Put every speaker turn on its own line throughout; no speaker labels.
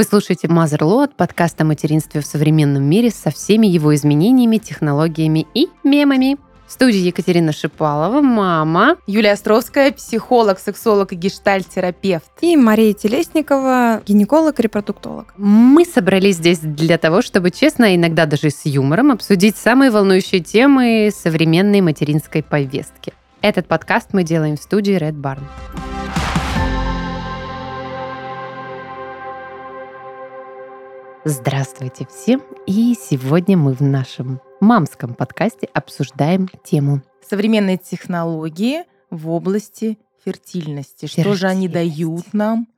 Вы слушаете Motherload, подкаст о материнстве в современном мире со всеми его изменениями, технологиями и мемами. В студии Екатерина Шипалова, мама.
Юлия Островская, психолог, сексолог и гештальт-терапевт.
И Мария Телесникова, гинеколог, репродуктолог.
Мы собрались здесь для того, чтобы честно, иногда даже с юмором, обсудить самые волнующие темы современной материнской повестки. Этот подкаст мы делаем в студии Red Barn. Здравствуйте всем! И сегодня мы в нашем мамском подкасте обсуждаем тему
современные технологии в области фертильности. Что же они дают нам,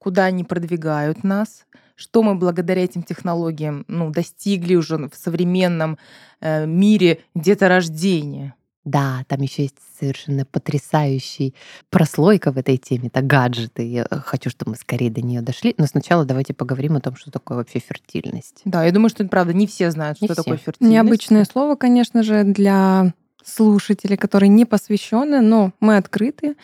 куда они продвигают нас, что мы благодаря этим технологиям ну, достигли уже в современном э, мире деторождения.
Да, там еще есть совершенно потрясающий прослойка в этой теме. Это гаджеты. Я хочу, чтобы мы скорее до нее дошли. Но сначала давайте поговорим о том, что такое вообще фертильность.
Да, я думаю, что, правда, не все знают,
не
что
все.
такое фертильность.
Необычное слово, конечно же, для слушатели, которые не посвящены, но мы открыты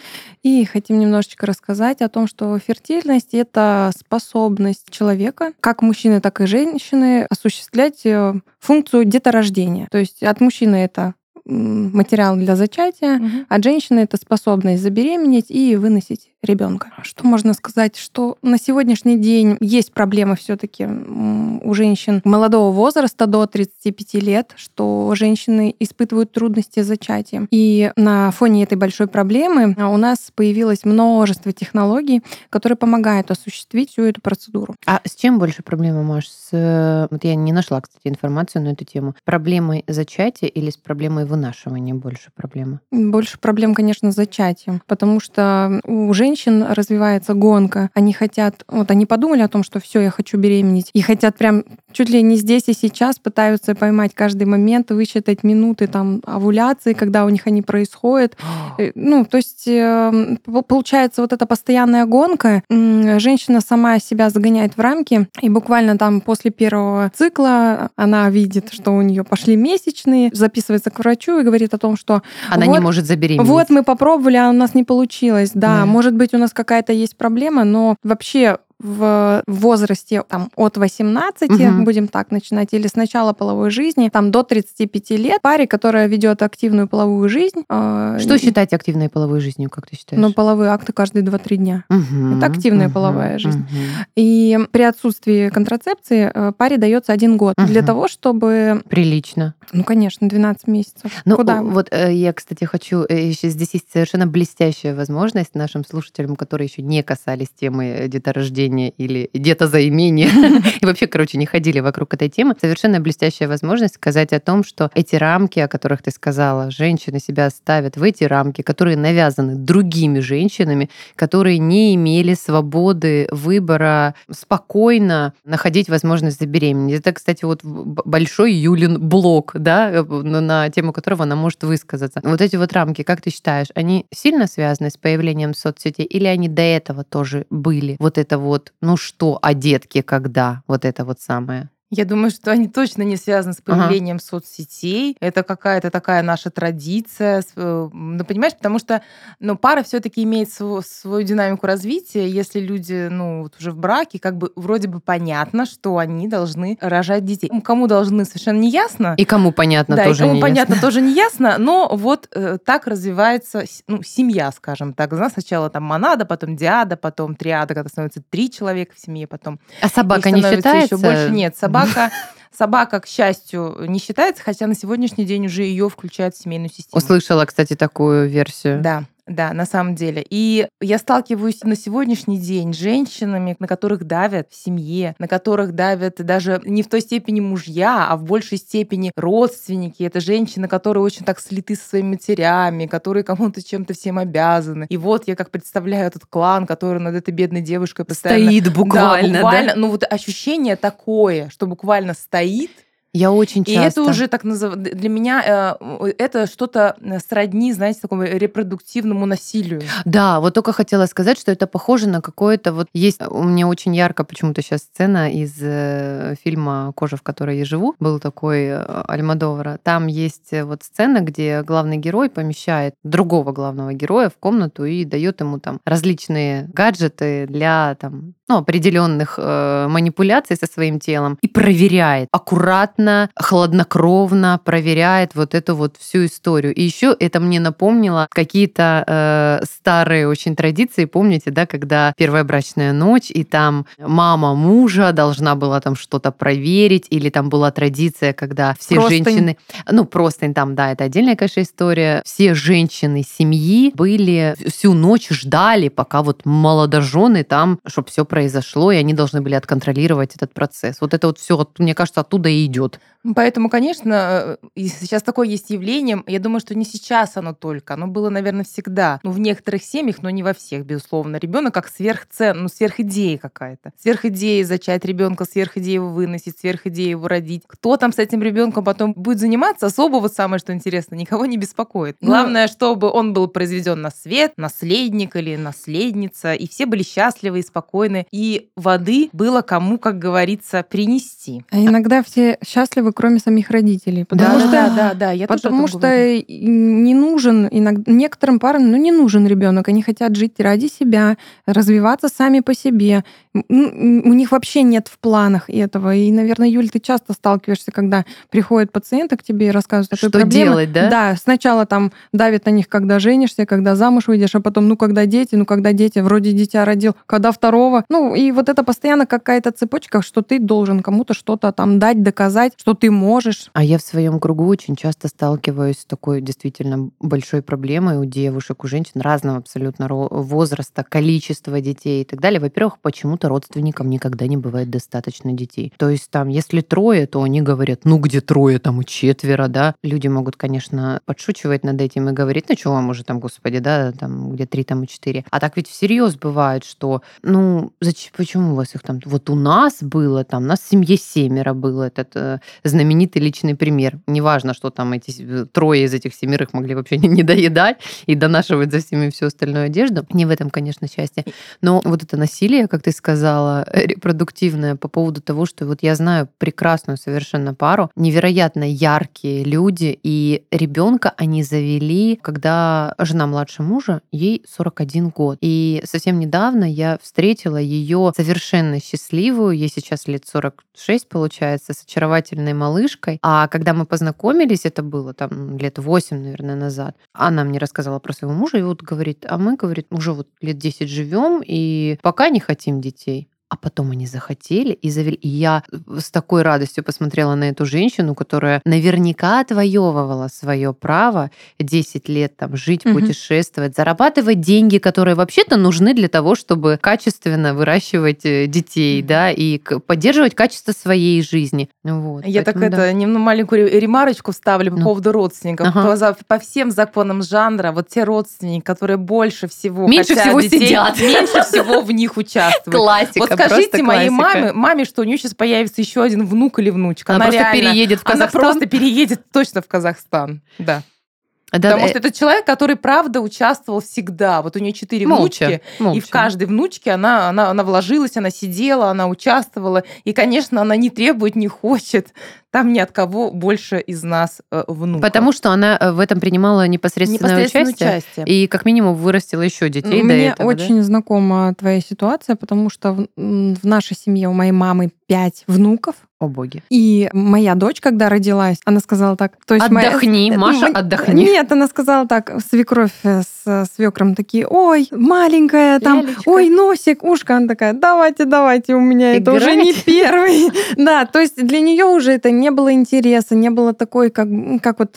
и хотим немножечко рассказать о том, что фертильность — это способность человека, как мужчины, так и женщины, осуществлять э, функцию деторождения. То есть от мужчины это материал для зачатия, угу. от женщины это способность забеременеть и выносить ребенка. Что можно сказать, что на сегодняшний день есть проблемы все-таки у женщин молодого возраста до 35 лет, что женщины испытывают трудности с зачатием. И на фоне этой большой проблемы а, у нас появилось множество технологий, которые помогают осуществить всю эту процедуру.
А с чем больше проблема, Маш? С... Вот я не нашла, кстати, информацию на эту тему. Проблемой зачатия или с проблемой вынашивания больше проблема?
Больше проблем, конечно, с зачатием, потому что у женщин женщин развивается гонка. Они хотят, вот они подумали о том, что все, я хочу беременеть, и хотят прям чуть ли не здесь и сейчас пытаются поймать каждый момент, высчитать минуты там овуляции, когда у них они происходят. Э, ну, то есть эм, получается вот эта постоянная гонка, женщина сама себя загоняет в рамки, и буквально там после первого цикла она видит, что у нее пошли месячные, записывается к врачу и говорит о том, что
она
вот,
не может забеременеть.
Вот мы попробовали, а у нас не получилось. Да, да. может быть у нас какая-то есть проблема, но вообще в возрасте там, от 18, угу. будем так начинать, или с начала половой жизни, там до 35 лет, паре, которая ведет активную половую жизнь.
Э, Что считать активной половой жизнью, как ты считаешь?
Ну, половые акты каждые 2-3 дня. Угу. Это активная угу. половая жизнь. Угу. И при отсутствии контрацепции э, паре дается один год угу. для того, чтобы...
Прилично.
Ну, конечно, 12 месяцев.
Ну, Куда? Вот э, я, кстати, хочу... Еще здесь есть совершенно блестящая возможность нашим слушателям, которые еще не касались темы деторождения, рождения или детозаимения, и вообще, короче, не ходили вокруг этой темы, совершенно блестящая возможность сказать о том, что эти рамки, о которых ты сказала, женщины себя ставят в эти рамки, которые навязаны другими женщинами, которые не имели свободы выбора спокойно находить возможность забеременеть. Это, кстати, вот большой Юлин блок, да, на тему которого она может высказаться. Вот эти вот рамки, как ты считаешь, они сильно связаны с появлением соцсетей или они до этого тоже были? Вот это вот вот, ну что, а детки когда? Вот это вот самое.
Я думаю, что они точно не связаны с появлением ага. соцсетей. Это какая-то такая наша традиция. Э, ну, понимаешь, потому что ну, пара все-таки имеет свою, свою динамику развития. Если люди ну, вот уже в браке, как бы вроде бы понятно, что они должны рожать детей. Кому должны, совершенно не ясно.
И кому понятно,
да,
тоже
и кому
не
понятно,
ясно.
тоже не ясно. Но вот э, так развивается ну, семья, скажем так. Знаешь, сначала там монада, потом диада, потом триада, когда становится три человека в семье, потом...
А собака не считается?
Еще больше нет. Собака собака, собака, к счастью, не считается, хотя на сегодняшний день уже ее включают в семейную систему.
Услышала, кстати, такую версию.
Да. Да, на самом деле. И я сталкиваюсь на сегодняшний день с женщинами, на которых давят в семье, на которых давят даже не в той степени мужья, а в большей степени родственники. Это женщины, которые очень так слиты со своими матерями, которые кому-то чем-то всем обязаны. И вот я как представляю этот клан, который над этой бедной девушкой постоянно...
Стоит буквально,
да? Буквально, да? Ну вот ощущение такое, что буквально стоит,
я очень часто.
И это уже так называется для меня э, это что-то э, сродни, знаете, такому репродуктивному насилию.
Да, вот только хотела сказать, что это похоже на какое-то вот есть у меня очень ярко почему-то сейчас сцена из э, фильма "Кожа, в которой я живу", был такой Альмадовара. Там есть вот сцена, где главный герой помещает другого главного героя в комнату и дает ему там различные гаджеты для там ну, определенных э, манипуляций со своим телом и проверяет аккуратно, хладнокровно проверяет вот эту вот всю историю. И еще это мне напомнило какие-то э, старые очень традиции. Помните, да, когда первая брачная ночь, и там мама мужа должна была там что-то проверить, или там была традиция, когда все
Простынь.
женщины, ну, просто там, да, это отдельная, конечно, история. Все женщины семьи были всю ночь ждали, пока вот молодожены там, чтобы все произошло, и они должны были отконтролировать этот процесс. Вот это вот все, мне кажется, оттуда и идет.
Поэтому, конечно, э, сейчас такое есть явление. Я думаю, что не сейчас оно только. Оно было, наверное, всегда. Ну, в некоторых семьях, но не во всех, безусловно. Ребенок как сверхцен, ну, сверхидея какая-то. Сверхидея зачать ребенка, сверхидея его выносить, сверхидея его родить. Кто там с этим ребенком потом будет заниматься, особо вот самое, что интересно, никого не беспокоит.
Ну,
Главное, чтобы он был произведен на свет, наследник или наследница, и все были счастливы и спокойны. И воды было кому, как говорится, принести.
А иногда все счастливы, кроме самих родителей. Потому
да,
что,
да, да, да, я
потому что
говорю.
не нужен иногда некоторым парам, ну не нужен ребенок. Они хотят жить ради себя, развиваться сами по себе. У них вообще нет в планах этого. И, наверное, Юль, ты часто сталкиваешься, когда приходят пациенты к тебе и рассказывают
Что
проблемы.
делать, да?
Да, сначала там давит на них, когда женишься, когда замуж выйдешь, а потом, ну, когда дети, ну, когда дети, вроде дитя родил, когда второго. Ну, и вот это постоянно какая-то цепочка, что ты должен кому-то что-то там дать, доказать, что ты можешь.
А я в своем кругу очень часто сталкиваюсь с такой действительно большой проблемой у девушек, у женщин разного абсолютно возраста, количества детей и так далее. Во-первых, почему-то родственникам никогда не бывает достаточно детей. То есть там, если трое, то они говорят, ну где трое, там и четверо, да. Люди могут, конечно, подшучивать над этим и говорить, ну что вам уже там, господи, да, там где три, там и четыре. А так ведь всерьез бывает, что, ну, зачем, почему у вас их там? Вот у нас было там, у нас в семье семеро было этот э, знаменитый личный пример. Неважно, что там эти с- трое из этих семерых могли вообще не, не доедать и донашивать за всеми всю остальную одежду. Не в этом, конечно, счастье. Но вот это насилие, как ты сказала, э, репродуктивное по поводу того, что вот я знаю прекрасную совершенно пару, невероятно яркие люди, и ребенка они завели, когда жена младше мужа, ей 41 год. И совсем недавно я встретила ее совершенно счастливую, ей сейчас лет 46 получается, с очаровательной малышкой. А когда мы познакомились, это было там лет 8, наверное, назад, она мне рассказала про своего мужа, и вот говорит, а мы, говорит, уже вот лет 10 живем, и пока не хотим детей. А потом они захотели и завели. И я с такой радостью посмотрела на эту женщину, которая наверняка отвоевывала свое право 10 лет там жить,
Мгм.
путешествовать, зарабатывать деньги, которые вообще-то нужны для того, чтобы качественно выращивать э, детей, да, и поддерживать качество своей жизни. Вот,
Я так
поэтому да.
это, немного маленькую ре- ремарочку вставлю по
Ну.
поводу родственников.
Ага.
По, по всем законам жанра, вот те родственники, которые больше всего
Меньше
хотят
всего
детей,
сидят.
меньше всего в них участвуют.
Классика,
Вот скажите моей маме, маме, что у нее сейчас появится еще один внук или внучка.
Она, просто
реально-
переедет в
Она
Казахстан.
просто переедет точно в Казахстан. Да.
Да,
Потому
э,
что это человек, который, правда, участвовал всегда. Вот у нее четыре
молча,
внучки, и
молча.
в каждой внучке она, она, она вложилась, она сидела, она участвовала. И, конечно, она не требует, не хочет там ни от кого больше из нас э, внуков.
Потому что она э, в этом принимала непосредственное,
непосредственное
участие.
участие.
И как минимум вырастила еще детей до
Мне
этого. да?
очень знакома твоя ситуация, потому что в, в нашей семье у моей мамы пять внуков.
О боги.
И моя дочь, когда родилась, она сказала так... То есть моя-
Отдохни, Маша,
М,
отдохни.
Нет, она сказала так, свекровь э, с свекром такие, ой, маленькая, там,
Лялечка.
ой, носик, ушко. Она такая, давайте, давайте, у меня это уже не
Играть?
первый. Да, то есть для нее уже это не было интереса, не было такой, как, как вот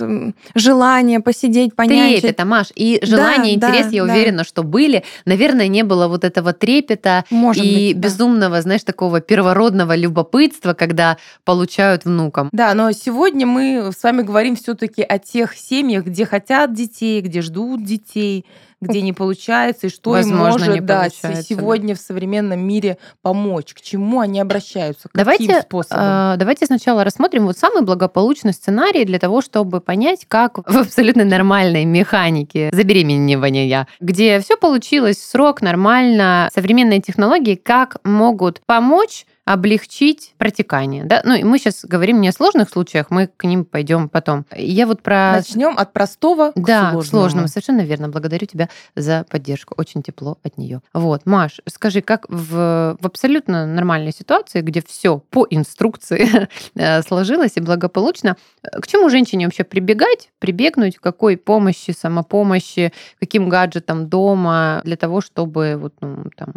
желания посидеть, понять.
Трепета, Маш. И желание,
Да,
интерес,
да,
я
да.
уверена, что были. Наверное, не было вот этого трепета
Может
и
быть, да.
безумного, знаешь, такого первородного любопытства, когда получают внуком.
Да, но сегодня мы с вами говорим все-таки о тех семьях, где хотят детей, где ждут детей, где не получается, и что
Возможно,
им может да,
получается,
сегодня в современном мире помочь, к чему они обращаются, каким
Давайте,
способом.
э, давайте сначала рассмотрим вот самый благополучный сценарий для того, чтобы понять, как в абсолютно нормальной механике забеременевания, где все получилось срок, нормально, современные технологии, как могут помочь облегчить протекание. Да? Ну, и мы сейчас говорим не о сложных случаях, мы к ним пойдем потом. Я вот про...
Начнем от простого
да,
к сложному.
сложному. Совершенно верно. Благодарю тебя за поддержку. Очень тепло от нее. Вот, Маш, скажи, как в, в абсолютно нормальной ситуации, где все по инструкции э, сложилось и благополучно, к чему женщине вообще прибегать, прибегнуть, какой помощи, самопомощи, каким гаджетам дома для того, чтобы вот, ну, там,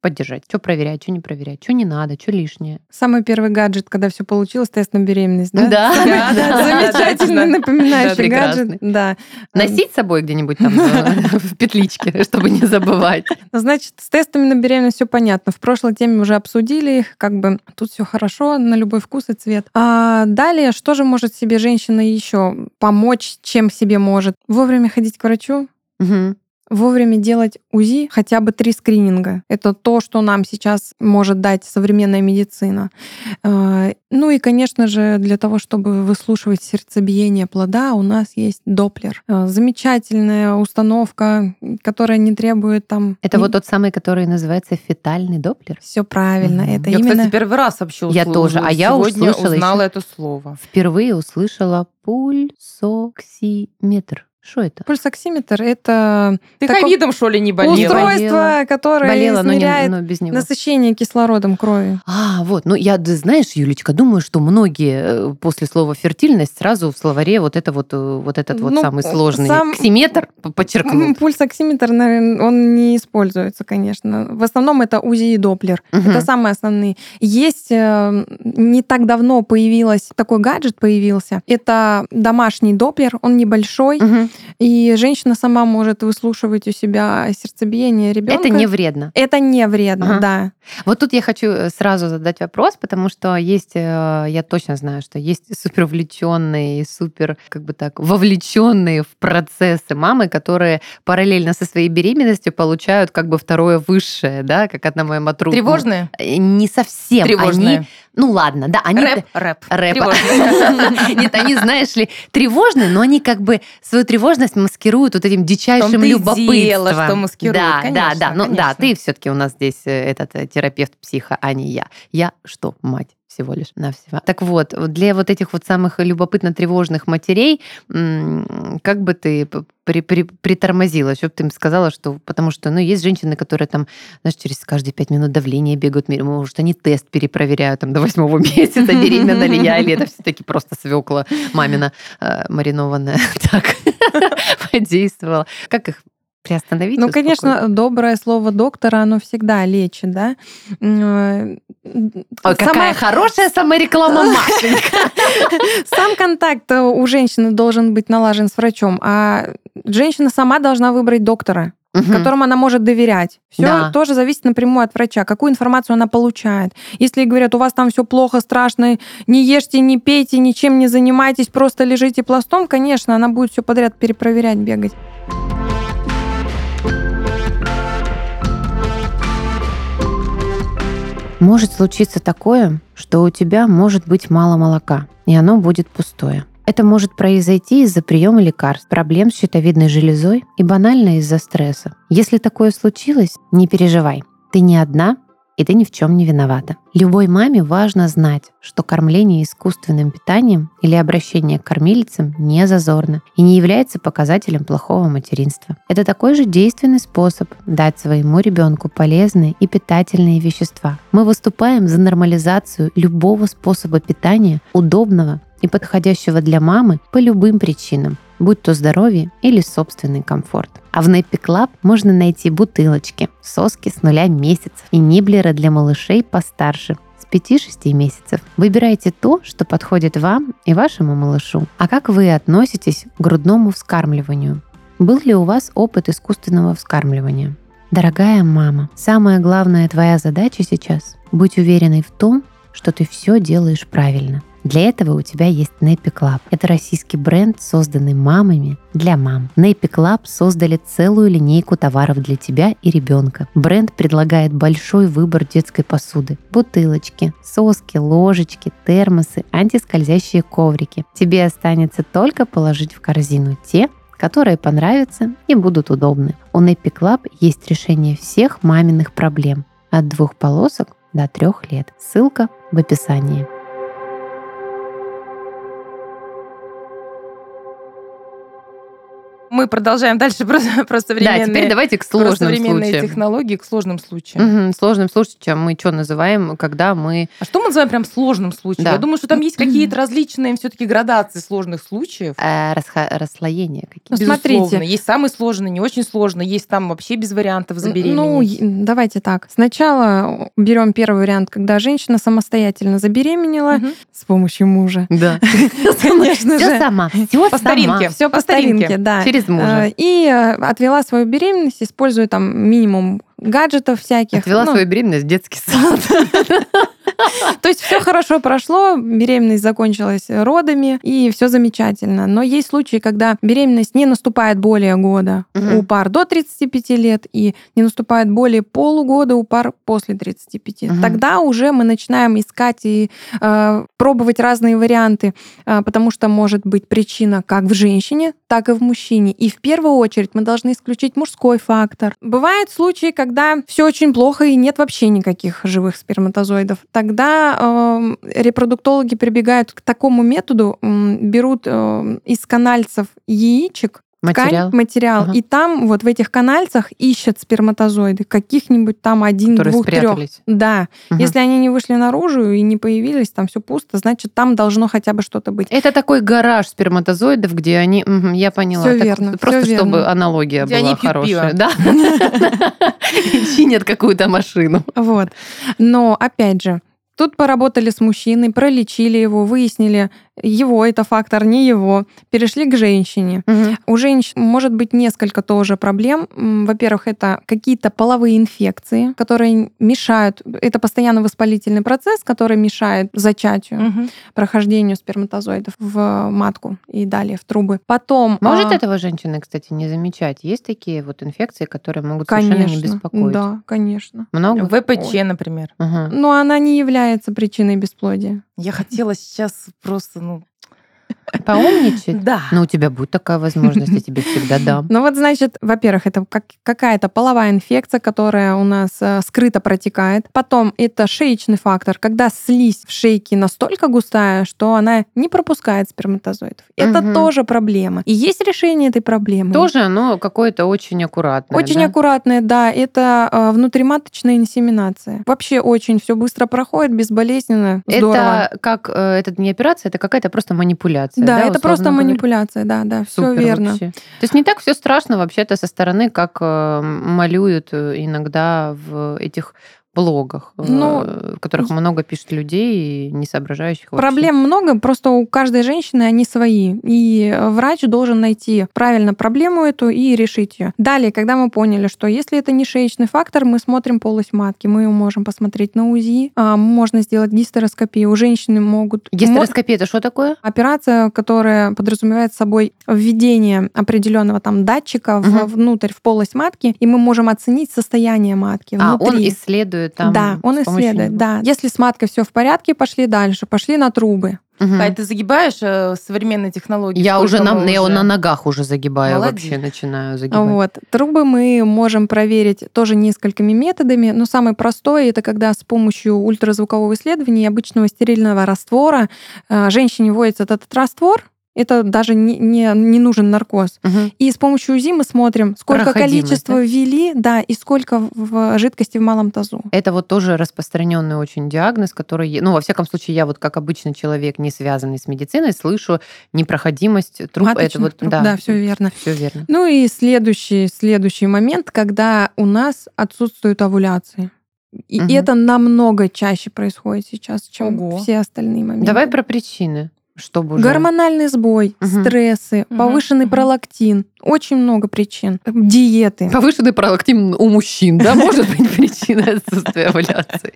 поддержать? Что проверять, что не проверять, что не надо, что лишнее?
Самый первый гаджет, когда все получилось, тест на беременность, да?
Да, да, да.
Замечательный напоминающий гаджет. Да.
Носить с собой где-нибудь там в петличке, чтобы не забывать.
Значит, с тестами на беременность все понятно. В прошлой теме уже обсудили их, как бы тут все хорошо, на любой вкус и цвет. А далее, что же может себе женщина еще помочь, чем себе может? Вовремя ходить к врачу,
Мгм.
Вовремя делать УЗИ, хотя бы три скрининга. Это то, что нам сейчас может дать современная медицина. Э, Ну и, конечно же, для того, чтобы выслушивать сердцебиение плода, у нас есть Доплер. Э, Замечательная установка, которая не требует там...
Это вот тот самый, который называется фетальный доплер.
Все правильно.
Мгм.
Это
Я,
именно...
кстати, первый раз вообще
Я
услышала.
тоже, а я
Сегодня
услышала
узнала
ещё.
это слово.
Впервые услышала пульсоксиметр. Что это?
Пульсоксиметр — это
Ты
Такое
ковидом, что ли, не болела?
устройство, которое
Болела, но, не,
измеряет
но без него.
насыщение кислородом крови.
А, вот. Ну, я, знаешь, Юлечка, думаю, что многие э, после слова фертильность сразу в словаре вот это вот, э, вот этот вот
Ну,
самый сложный
сам-
ксиметр подчеркнут.
Пульсоксиметр, наверное, он не используется, конечно. В основном это УЗИ и Доплер.
Мгм.
Это самые основные. Есть э, не так давно появилась такой гаджет появился. Это домашний Доплер, он небольшой,
Мгм.
И женщина сама может выслушивать у себя сердцебиение ребенка.
Это не вредно.
Это не вредно,
Ага.
да.
Вот тут я хочу э, сразу задать вопрос, потому что есть, э, я точно знаю, что есть супер увлеченные, супер, как бы так, вовлеченные в процессы мамы, которые параллельно со своей беременностью получают как бы второе высшее, да, как одна моя матруха.
Тревожные?
Э, Не совсем.
Тревожные.
Они, ну ладно, да, они...
Рэп, рэп.
Рэп.
Тревожные.
Нет, они, знаешь ли, тревожные, но они как бы свою тревожность маскируют вот этим дичайшим любопытством.
дело, что маскируют.
Да,
Конечно,
да, да. Ну да, ты все-таки у нас здесь э, этот э, терапевт психа, а не я. Я что, мать? всего лишь навсего. Так вот, для вот этих вот самых любопытно-тревожных матерей, как бы ты при, при- притормозила, чтобы ты им сказала, что... Потому что, ну, есть женщины, которые там, знаешь, через каждые пять минут давление бегают, может, они тест перепроверяют там до восьмого месяца, беременна ли я, или это все-таки просто свекла мамина э, маринованная так подействовала. Как их приостановить?
Ну,
успокоить?
конечно, доброе слово доктора, оно всегда лечит, да. Э,
Ой, какая
сама-
хорошая самореклама Машенька.
Сам контакт э, у женщины должен быть налажен с врачом, а женщина сама должна выбрать доктора,
Мгм.
которому она может доверять. Все
Да.
тоже зависит напрямую от врача, какую информацию она получает. Если ей говорят, у вас там все плохо, страшно, не ешьте, не пейте, ничем не занимайтесь, просто лежите пластом, конечно, она будет все подряд перепроверять, бегать.
Может случиться такое, что у тебя может быть мало молока, и оно будет пустое. Это может произойти из-за приема лекарств, проблем с щитовидной железой и банально из-за стресса. Если такое случилось, не переживай. Ты не одна, и ты ни в чем не виновата. Любой маме важно знать, что кормление искусственным питанием или обращение к кормилицам не зазорно и не является показателем плохого материнства. Это такой же действенный способ дать своему ребенку полезные и питательные вещества. Мы выступаем за нормализацию любого способа питания, удобного и подходящего для мамы по любым причинам, будь то здоровье или собственный комфорт. А в Nappy Club можно найти бутылочки, соски с нуля месяцев и ниблеры для малышей постарше с 5-6 месяцев. Выбирайте то, что подходит вам и вашему малышу. А как вы относитесь к грудному вскармливанию? Был ли у вас опыт искусственного вскармливания? Дорогая мама, самая главная твоя задача сейчас – быть уверенной в том, что ты все делаешь правильно. Для этого у тебя есть Nappy Club. Это российский бренд, созданный мамами для мам. Nappy Club создали целую линейку товаров для тебя и ребенка. Бренд предлагает большой выбор детской посуды. Бутылочки, соски, ложечки, термосы, антискользящие коврики. Тебе останется только положить в корзину те, которые понравятся и будут удобны. У Nappy Club есть решение всех маминых проблем. От двух полосок до трех лет. Ссылка в описании.
Мы продолжаем дальше про, про современные,
Да, теперь давайте к
про
сложным
современные
случаям.
технологии, к сложным случаям.
Мгм, Сложным случаем мы что называем, когда мы...
А что мы называем прям сложным случаем?
Да.
Я думаю, что там есть какие-то различные все-таки градации сложных случаев.
э, расха- расслоения какие-то.
Ну,
Безусловно.
смотрите.
Есть самые сложные, не очень сложные, есть там вообще без вариантов
Ну,
забеременеть.
и- давайте так. Сначала берем первый вариант, когда женщина самостоятельно забеременела
Мгм.
с помощью мужа.
Да.
Конечно
Все
же.
сама, все
По старинке.
Все по
старинке,
да.
Через мужа.
Э, И э, отвела свою беременность, используя там минимум гаджетов всяких.
Отвела
Ну,
свою беременность в детский сад.
То есть все хорошо прошло, беременность закончилась родами, и все замечательно. Но есть случаи, когда беременность не наступает более года у пар до 35 лет и не наступает более полугода у пар после 35.
Мгм.
Тогда уже мы начинаем искать и э, пробовать разные варианты, э, потому что может быть причина как в женщине, так и в мужчине. И в первую очередь мы должны исключить мужской фактор. Бывают случаи, когда все очень плохо и нет вообще никаких живых сперматозоидов. Тогда э, репродуктологи прибегают к такому методу, м, берут э, из канальцев яичек
Материал,
ткань, материал,
Ага.
и там вот в этих канальцах ищут сперматозоиды, каких-нибудь там один,
которые
двух, трех.
спрятались.
Да,
Мгм.
если они не вышли наружу и не появились, там все пусто, значит там должно хотя бы что-то быть.
Это такой гараж сперматозоидов, где они, мгм, я поняла,
Всё
Так
верно,
просто
всё
чтобы
верно.
аналогия
Где
была
они пьют
хорошая,
пиво.
да, чинят какую-то машину.
Вот. Но опять же, тут поработали с мужчиной, пролечили его, выяснили, его это фактор, не его, перешли к женщине. У женщин может быть несколько тоже проблем. Во-первых, это какие-то половые инфекции, которые мешают. Это постоянно воспалительный процесс, который мешает зачатию,
Мгм.
прохождению сперматозоидов в матку и далее в трубы. Потом...
Может
а,
этого женщины, кстати, не замечать? Есть такие вот инфекции, которые могут совершенно не
Конечно,
беспокоить?
да, конечно.
Много?
ВПЧ, например.
Ага.
Но она не является причиной бесплодия.
Я хотела сейчас просто, ну...
Поумничать?
Да.
Ну, у тебя будет такая возможность, я тебе всегда дам.
Ну вот, значит, во-первых, это как, какая-то половая инфекция, которая у нас э, скрыто протекает. Потом это шеечный фактор, когда слизь в шейке настолько густая, что она не пропускает сперматозоидов. Это
Мгм.
тоже проблема. И есть решение этой проблемы.
Тоже оно какое-то очень аккуратное.
Очень
да?
аккуратная, да, это э, внутриматочная инсеминация. Вообще очень все быстро проходит, безболезненно, здорово.
Это как, э, это не операция, это какая-то просто манипуляция.
Да,
да,
это просто
говоря?
манипуляция, да, да, все
Супер
верно.
вообще. То есть не так все страшно вообще-то со стороны, как э, малюют э, иногда в этих блогах, э,
Ну,
в которых много пишет людей, и не соображающих вообще.
Проблем много, просто у каждой женщины они свои. И врач должен найти правильно проблему эту и решить ее. Далее, когда мы поняли, что если это не шеечный фактор, мы смотрим полость матки, мы ее можем посмотреть на УЗИ, а, можно сделать гистероскопию. У женщины могут...
Гистероскопия это что такое?
Операция, которая подразумевает собой введение определенного там датчика
Мгм.
внутрь в полость матки, и мы можем оценить состояние матки
А,
внутри.
он исследует там.
да, он исследует,
него.
да. Если с маткой все в порядке, пошли дальше, пошли на трубы.
Мгм.
Кать, ты загибаешь э, современные технологии?
Я уже на, я
уже?
на ногах уже загибаю,
Молодец.
вообще начинаю загибать.
Вот. Трубы мы можем проверить тоже несколькими методами, но самый простой это когда с помощью ультразвукового исследования и обычного стерильного раствора э, женщине вводится этот раствор, это даже не, не, не нужен наркоз.
Мгм.
И с помощью УЗИ мы смотрим, сколько количества
да?
ввели, да, и сколько в жидкости в малом тазу.
Это вот тоже распространенный очень диагноз, который, ну, во всяком случае, я вот как обычный человек, не связанный с медициной, слышу непроходимость труб. это
Маточных
вот,
труб,
да,
да, все верно.
Все верно.
Ну и следующий, следующий момент, когда у нас отсутствует овуляция. И
Мгм.
это намного чаще происходит сейчас, чем
Ого.
все остальные моменты.
Давай про причины, чтобы уже...
Гормональный сбой,
Мгм.
стрессы,
Мгм,
повышенный
мгм.
пролактин. Очень много причин. Диеты.
Повышенный пролактин у мужчин, да, может быть причина отсутствия овуляции.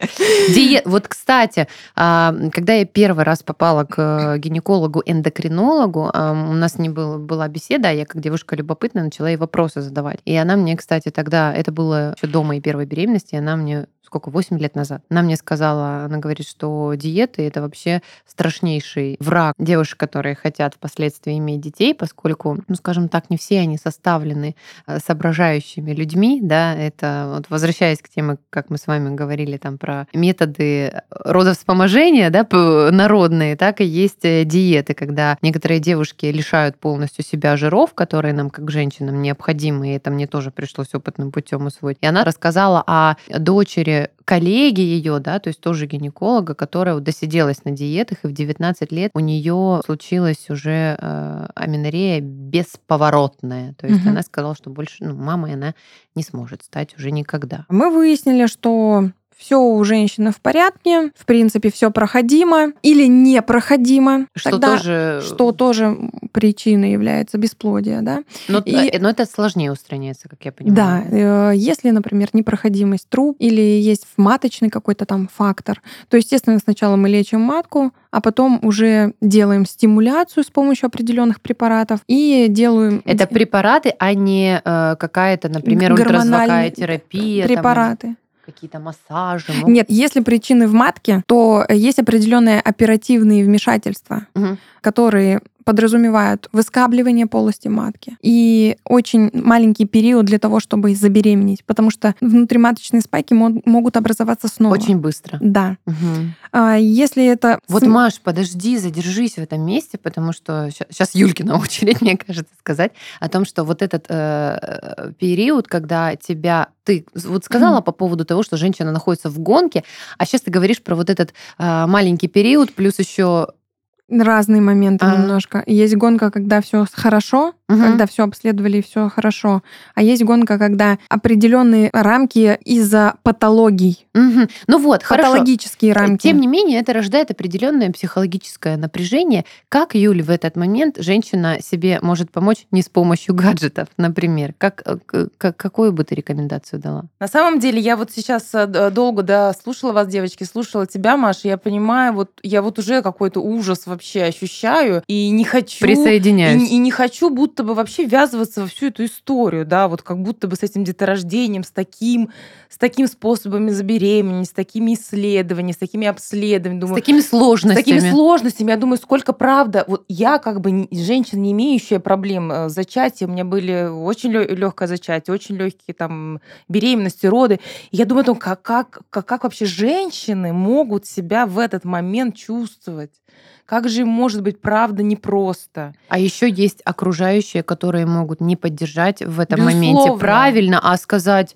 Диет. Вот, кстати, а, когда я первый раз попала к гинекологу-эндокринологу, а, у нас не было, была беседа, а я как девушка любопытная начала ей вопросы задавать. И она мне, кстати, тогда, это было еще до моей первой беременности, она мне сколько, 8 лет назад. Она мне сказала, она говорит, что диеты это вообще страшнейший враг девушек, которые хотят впоследствии иметь детей, поскольку, ну, скажем так, не все они составлены э, соображающими людьми, да, это вот возвращаясь к теме, как мы с вами говорили там про методы родовспоможения, да, народные, так и есть э, диеты, когда некоторые девушки лишают полностью себя жиров, которые нам, как женщинам, необходимы, и это мне тоже пришлось опытным путем усвоить. И она рассказала о дочери коллеги ее, да, то есть тоже гинеколога, которая досиделась на диетах, и в 19 лет у нее случилась уже э, аминорея бесповоротная. То есть угу. она сказала, что больше ну, мамой она не сможет стать уже никогда.
Мы выяснили, что все у женщины в порядке, в принципе, все проходимо или непроходимо.
Что Тогда, тоже...
Что тоже причиной является бесплодие, да.
Но, и, э, но это сложнее устраняется, как я понимаю.
Да, э, если, например, непроходимость труб или есть маточный какой-то там фактор, то, естественно, сначала мы лечим матку, а потом уже делаем стимуляцию с помощью определенных препаратов и делаем...
Это препараты, а не э, какая-то, например, ультразвуковая терапия.
Препараты. Там
какие-то массажи?
Могут... Нет, если причины в матке, то есть определенные оперативные вмешательства, угу. которые подразумевают выскабливание полости матки и очень маленький период для того, чтобы забеременеть, потому что внутриматочные спайки могут образоваться снова.
Очень быстро.
Да. Угу. Если это...
Вот, Маш, подожди, задержись в этом месте, потому что сейчас Юлькина очередь, мне кажется, сказать о том, что вот этот э, период, когда тебя... Ты вот сказала по поводу того, что женщина находится в гонке, а сейчас ты говоришь про вот этот э, маленький период, плюс еще
разные моменты а. немножко. Есть гонка, когда все хорошо, угу. когда все обследовали и все хорошо. А есть гонка, когда определенные рамки из-за патологий.
Угу. Ну вот,
Патологические
хорошо.
рамки.
Тем не менее, это рождает определенное психологическое напряжение. Как, Юль, в этот момент женщина себе может помочь не с помощью гаджетов, например? Как, э, как, какую бы ты рекомендацию дала?
На самом деле, я вот сейчас э, долго да, слушала вас, девочки, слушала тебя, Маша, я понимаю, вот я вот уже какой-то ужас вообще ощущаю и не хочу...
Присоединяюсь.
И, и не хочу будто бы вообще ввязываться во всю эту историю, да, вот как будто бы с этим деторождением, с таким, с такими способами забеременеть, с такими исследованиями, с такими обследованиями.
Думаю, с такими сложностями.
С такими сложностями. Я думаю, сколько правда. Вот я как бы женщина, не имеющая проблем э, зачатия, у меня были очень легкое зачатие, очень легкие там беременности, роды. И я думаю как, как, как, как вообще женщины могут себя в этот момент чувствовать. Как же может быть правда непросто?
А еще есть окружающие, которые могут не поддержать в этом Безусловно. моменте правильно, а сказать,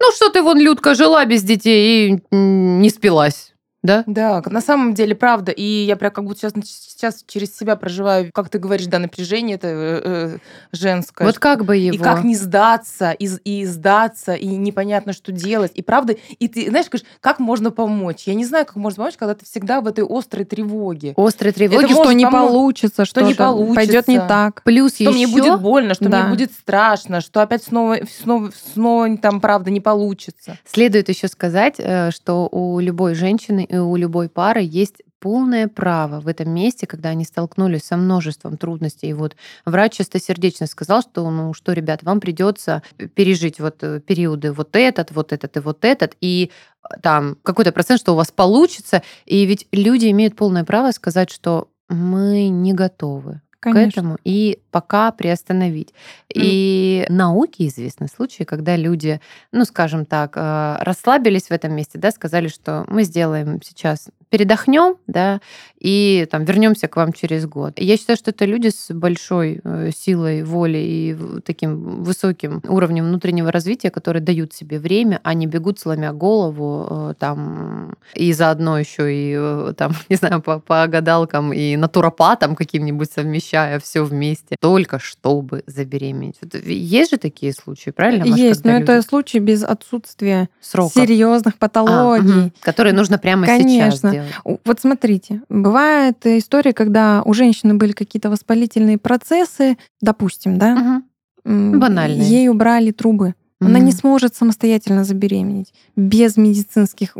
ну что ты вон, Людка, жила без детей и не спилась да?
Да, на самом деле, правда. И я прям как будто сейчас, сейчас через себя проживаю, как ты говоришь, да, напряжение это э, э женское.
Вот как бы его...
И как не сдаться, и, и сдаться, и непонятно, что делать. И правда, и ты, знаешь, говоришь, как можно помочь? Я не знаю, как можно помочь, когда ты всегда в этой острой тревоге.
Острой тревоге, это что не помочь, получится, что, что не получится. Пойдет не так.
Плюс
что
еще...
мне будет больно, что да. мне будет страшно, что опять снова, снова, снова там, правда, не получится.
Следует еще сказать, э, что у любой женщины у любой пары есть полное право в этом месте, когда они столкнулись со множеством трудностей. И вот врач чистосердечно сказал, что, ну что, ребят, вам придется пережить вот э, периоды вот этот, вот этот и вот этот, и э, там какой-то процент, что у вас получится. И ведь люди имеют полное право сказать, что мы не готовы. Конечно. к этому и пока приостановить. Mm. И науке известны случаи, когда люди, ну, скажем так, э, расслабились в этом месте, да, сказали, что мы сделаем сейчас передохнем, да, и там вернемся к вам через год. Я считаю, что это люди с большой э, силой воли и таким высоким уровнем внутреннего развития, которые дают себе время, а не бегут сломя голову э, там и заодно еще и там, не знаю, по, по гадалкам и натуропатам каким-нибудь совмещая все вместе, только чтобы забеременеть. Есть же такие случаи, правильно?
Маш, Есть, но люди... это случаи без отсутствия Сроков. серьезных патологий, а, угу.
которые нужно прямо Конечно. сейчас сделать.
Вот смотрите, бывает история, когда у женщины были какие-то воспалительные процессы, допустим, да,
угу. банальные,
ей убрали трубы Она не
Мгм.
сможет самостоятельно забеременеть без медицинских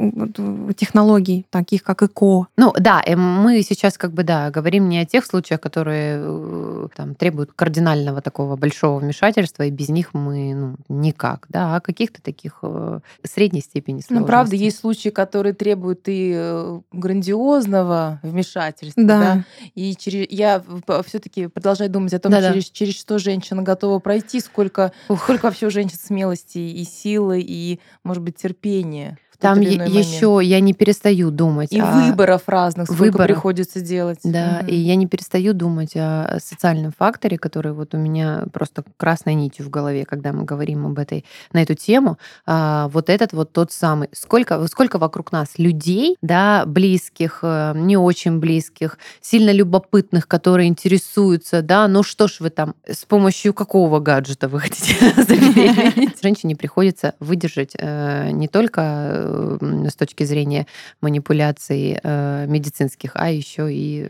технологий, таких как ЭКО.
Ну да, э, мы сейчас как бы да говорим не о тех случаях, которые э, там требуют кардинального такого большого вмешательства, и без них мы ну, никак, да, а каких-то таких э, средней степени сложности.
Ну, правда, есть случаи, которые требуют и грандиозного вмешательства,
Да.
да. И через, я все-таки продолжаю думать о том, через, через что женщина готова пройти, сколько,
Ух.
сколько вообще у женщин смелости и силы, и, может быть, терпения.
Там
момент.
еще я не перестаю думать
И
о-
выборов разных, сколько
выборов.
приходится делать.
Да,
Мгм.
и я не перестаю думать о социальном факторе, который вот у меня просто красной нитью в голове, когда мы говорим об этой на эту тему. А, вот этот вот тот самый. Сколько, сколько вокруг нас людей, да, близких, э, не очень близких, сильно любопытных, которые интересуются, да, ну что ж вы там, с помощью какого гаджета вы хотите забеременеть? Женщине приходится выдержать э, не только с точки зрения манипуляций э, медицинских, а еще и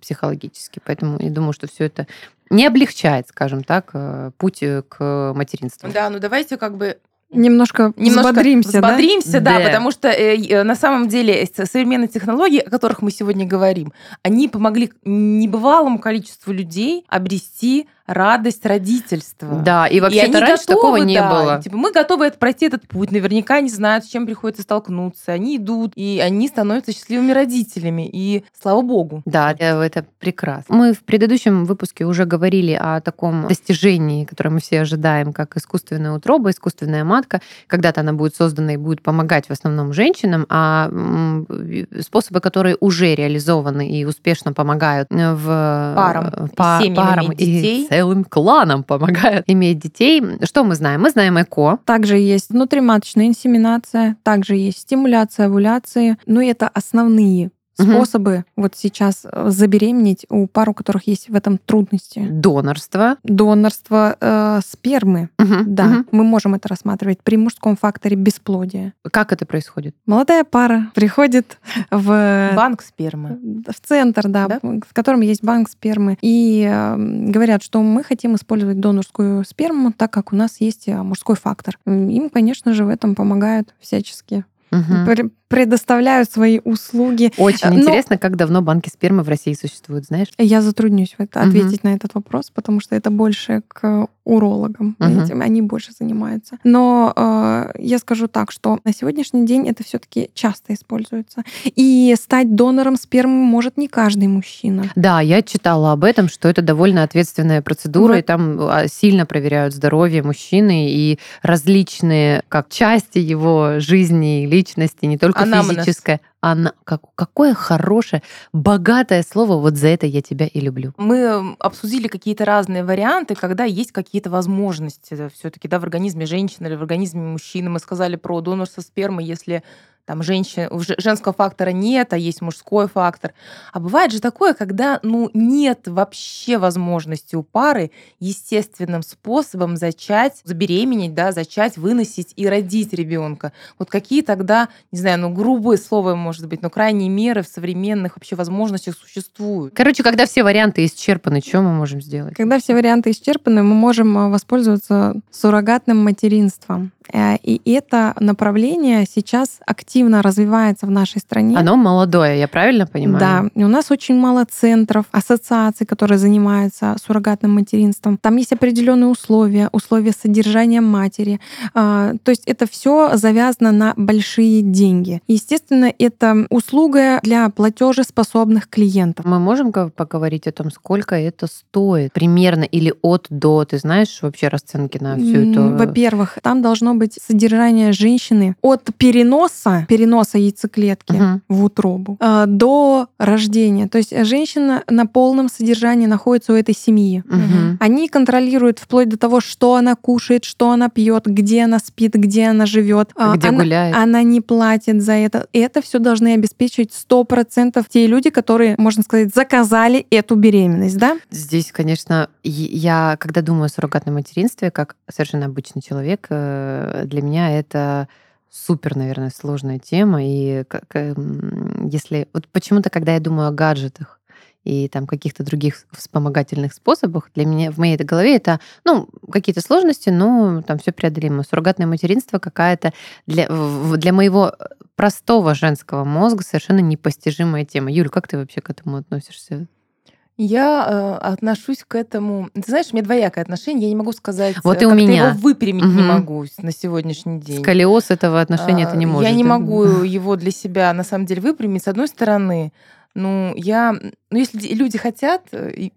психологически. Поэтому я думаю, что все это не облегчает, скажем так, э, путь э, к материнству.
Да, ну давайте как бы
Немножко,
немножко
взбодримся, да?
взбодримся, да,
Да.
потому что э, на самом деле современные технологии, о которых мы сегодня говорим, они помогли небывалому количеству людей обрести радость родительства.
Да, и вообще-то
они
раньше
готовы,
такого не
да,
было.
Типа, мы готовы это- пройти этот путь. Наверняка они знают, с чем приходится столкнуться. Они идут, и они становятся счастливыми родителями. И слава богу.
Да, это прекрасно. Мы в предыдущем выпуске уже говорили о таком достижении, которое мы все ожидаем, как искусственная утроба, искусственная матка. Когда-то она будет создана и будет помогать в основном женщинам, а способы, которые уже реализованы и успешно помогают э, в
Парам,
э,
и
па-
семьям
парам и
детей.
Целым кланам помогают иметь детей. Что мы знаем? Мы знаем ЭКО.
Также есть внутриматочная инсеминация, также есть стимуляция овуляции. Но это основные Способы вот сейчас э, забеременеть у пар, у которых есть в этом трудности.
Донорство.
Донорство э, спермы.
Мгм,
Да,
мгм.
мы можем это рассматривать при мужском факторе бесплодия.
Как это происходит?
Молодая пара приходит в
Банк спермы.
в центр, да,
Да?
в котором есть банк спермы, и э, говорят, что мы хотим использовать донорскую сперму, так как у нас есть э, мужской фактор. Им, конечно же, в этом помогают всячески.
Мгм.
Пре- Предоставляют свои услуги.
Очень
Э, но-
интересно, как давно банки спермы в России существуют, знаешь?
Я затруднюсь в это, ответить на этот вопрос, потому что это больше к урологам.
Мгм.
Этим они больше занимаются. Но э, я скажу так, что на сегодняшний день это все-таки часто используется. И стать донором спермы может не каждый мужчина.
Да, я читала об этом, что это довольно ответственная процедура,
Вот.
и там а, сильно проверяют здоровье мужчины и различные как части его жизни и личности, не только
Анамнез.
физическое. Ана... Как... Какое хорошее, богатое слово, вот за это я тебя и люблю.
Мы м, обсудили какие-то разные варианты, когда есть какие-то возможности все-таки да, в организме женщины или в организме мужчины. Мы сказали про донорство спермы, если там женщин, женского фактора нет, а есть мужской фактор. А бывает же такое, когда ну, нет вообще возможности у пары естественным способом зачать, забеременеть, да, зачать, выносить и родить ребенка. Вот какие тогда, не знаю, ну грубые слова, может быть, но крайние меры в современных вообще возможностях существуют.
Короче, когда все варианты исчерпаны, что мы можем сделать?
Когда все варианты исчерпаны, мы можем э, воспользоваться суррогатным материнством. Э, И это направление сейчас активно развивается в нашей стране.
Оно молодое, я правильно понимаю?
Да, и у нас очень мало центров, ассоциаций, которые занимаются суррогатным материнством. Там есть определенные условия, условия содержания матери. А, То есть это все завязано на большие деньги. Естественно, это услуга для платежеспособных клиентов.
Мы можем поговорить о том, сколько это стоит примерно или от до? Ты знаешь вообще расценки на всю эту...
Во-первых, там должно быть содержание женщины от переноса, переноса яйцеклетки
Мгм.
в утробу а, до рождения. То есть женщина на полном содержании находится у этой семьи.
Мгм.
Они контролируют вплоть до того, что она кушает, что она пьет, где она спит, где она живет. А,
Где
она,
гуляет.
она не платит за это. И это все должны обеспечить 100% те люди, которые, можно сказать, заказали эту беременность, да?
Здесь, конечно, я, когда думаю о суррогатном материнстве, как совершенно обычный человек, э, для меня это супер, наверное, сложная тема. И как, эм, если... Вот почему-то, когда я думаю о гаджетах, и там каких-то других вспомогательных способах, для меня в моей голове это, ну, какие-то сложности, но там все преодолимо. Суррогатное материнство какая-то для, для моего простого женского мозга совершенно непостижимая тема. Юль, как ты вообще к этому относишься?
Я э, отношусь к этому. Ты знаешь, у меня двоякое отношение. Я не могу сказать,
вот
и
у меня
его выпрямить угу. не могу на сегодняшний день.
Сколиоз этого отношения а, ты не можешь.
Я не могу его для себя на самом деле выпрямить. С одной стороны, ну, я, ну, если люди хотят, э,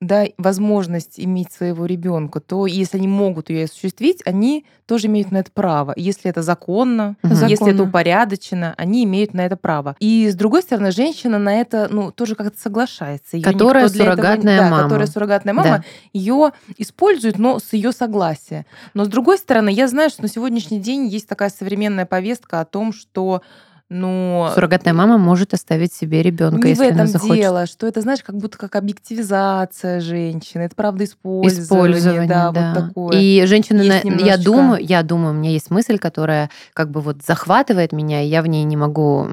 да, возможность иметь своего ребенка, то если они могут ее осуществить, они тоже имеют на это право. Если это законно, угу. если это упорядочено, они имеют на это право. И с другой стороны, женщина на это, ну, тоже как-то соглашается.
Её которая суррогатная
этого,
мама.
Да, которая суррогатная мама, да. ее использует, но с ее согласия. Но с другой стороны, я знаю, что на сегодняшний день есть такая современная повестка о том, что но...
Суррогатная мама может оставить себе ребенка, если
в этом
она захочет.
дело, что это, знаешь, как будто как объективизация женщины. Это правда использование.
Использование,
да,
да.
Вот такое.
И женщина,
Есть
я
немножечко...
думаю, я думаю, у меня есть мысль, которая как бы вот захватывает меня, и я в ней не могу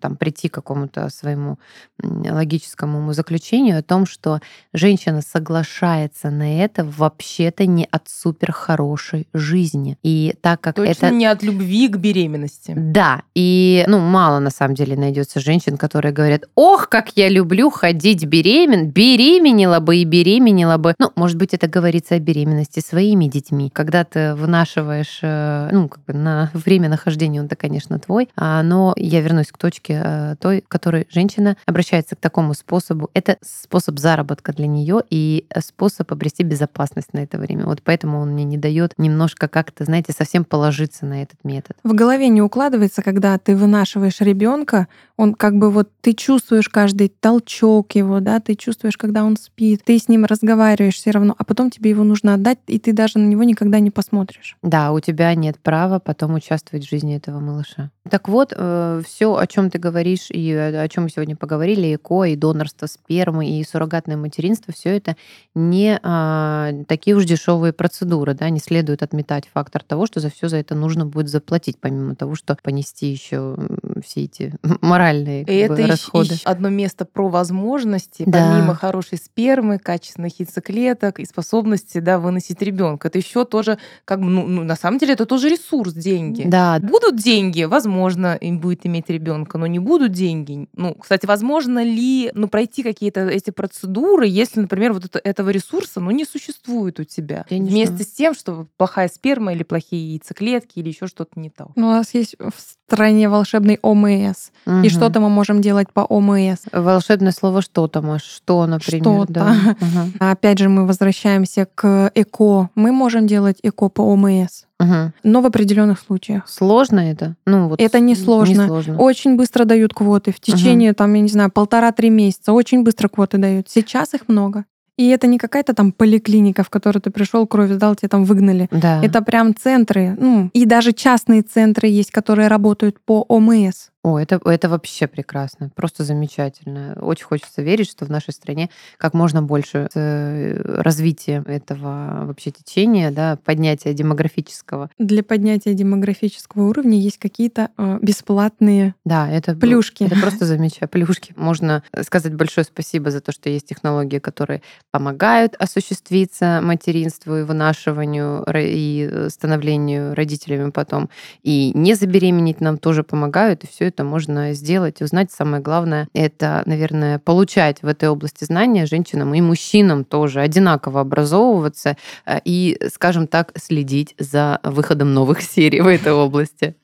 там прийти к какому-то своему логическому заключению о том, что женщина соглашается на это вообще-то не от супер хорошей жизни. И так как
Точно
это...
не от любви к беременности.
Да, и ну, мало на самом деле найдется женщин, которые говорят, ох, как я люблю ходить беремен, беременела бы и беременела бы. Ну, может быть, это говорится о беременности своими детьми. Когда ты вынашиваешь, э, ну, как бы на время нахождения он-то, конечно, твой, а, но я вернусь к точке э, той, которой женщина обращается к такому способу. Это способ заработка для нее и способ обрести безопасность на это время. Вот поэтому он мне не дает немножко как-то, знаете, совсем положиться на этот метод.
В голове не укладывается, когда ты вынашиваешь вынашиваешь ребенка, он как бы вот ты чувствуешь каждый толчок его, да, ты чувствуешь, когда он спит, ты с ним разговариваешь все равно, а потом тебе его нужно отдать, и ты даже на него никогда не посмотришь.
Да, у тебя нет права потом участвовать в жизни этого малыша. Так вот, э, все, о чем ты говоришь и о чем мы сегодня поговорили, ЭКО, и донорство спермы, и суррогатное материнство, все это не а, такие уж дешевые процедуры, да, не следует отметать фактор того, что за все за это нужно будет заплатить, помимо того, что понести еще все эти моральные
и это
бы, расходы.
Еще одно место про возможности, да. помимо хорошей спермы, качественных яйцеклеток и способности да, выносить ребенка. Это еще тоже, как бы, ну, ну, на самом деле, это тоже ресурс, деньги.
Да.
Будут деньги, возможно, им будет иметь ребенка, но не будут деньги. Ну, кстати, возможно ли ну, пройти какие-то эти процедуры, если, например, вот это, этого ресурса ну, не существует у тебя? Конечно. Вместе с тем, что плохая сперма или плохие яйцеклетки или еще что-то не то.
Ну, у нас есть в стране волшебный ОМС. Угу. И что-то мы можем делать по ОМС.
Волшебное слово что-то, Маш? Что, например?
Что-то. Да. Угу. Опять же, мы возвращаемся к ЭКО. Мы можем делать ЭКО по ОМС.
Угу.
Но в определенных случаях.
Сложно это? Ну, вот
это не сложно.
не сложно.
Очень быстро дают квоты. В течение, угу. там, я не знаю, полтора-три месяца. Очень быстро квоты дают. Сейчас их много. И это не какая-то там поликлиника, в которую ты пришел, кровь сдал, тебя там выгнали.
Да.
Это прям центры. Ну, и даже частные центры есть, которые работают по ОМС.
О, это, это вообще прекрасно, просто замечательно. Очень хочется верить, что в нашей стране как можно больше э, развития этого вообще течения, да, поднятия демографического.
Для поднятия демографического уровня есть какие-то э, бесплатные
да, это,
плюшки.
Это просто замечательно. Плюшки. Можно сказать большое спасибо за то, что есть технологии, которые помогают осуществиться материнству и вынашиванию и э, становлению родителями потом. И не забеременеть нам тоже помогают, и все это можно сделать узнать. Самое главное — это, наверное, получать в этой области знания женщинам и мужчинам тоже одинаково образовываться э, и, скажем так, следить за выходом новых серий в этой области.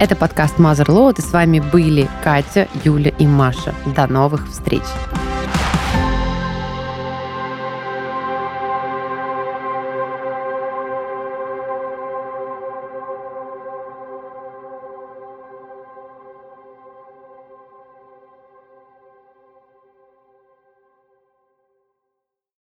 Это подкаст Mother Load, и с вами были Катя, Юля и Маша. До новых встреч!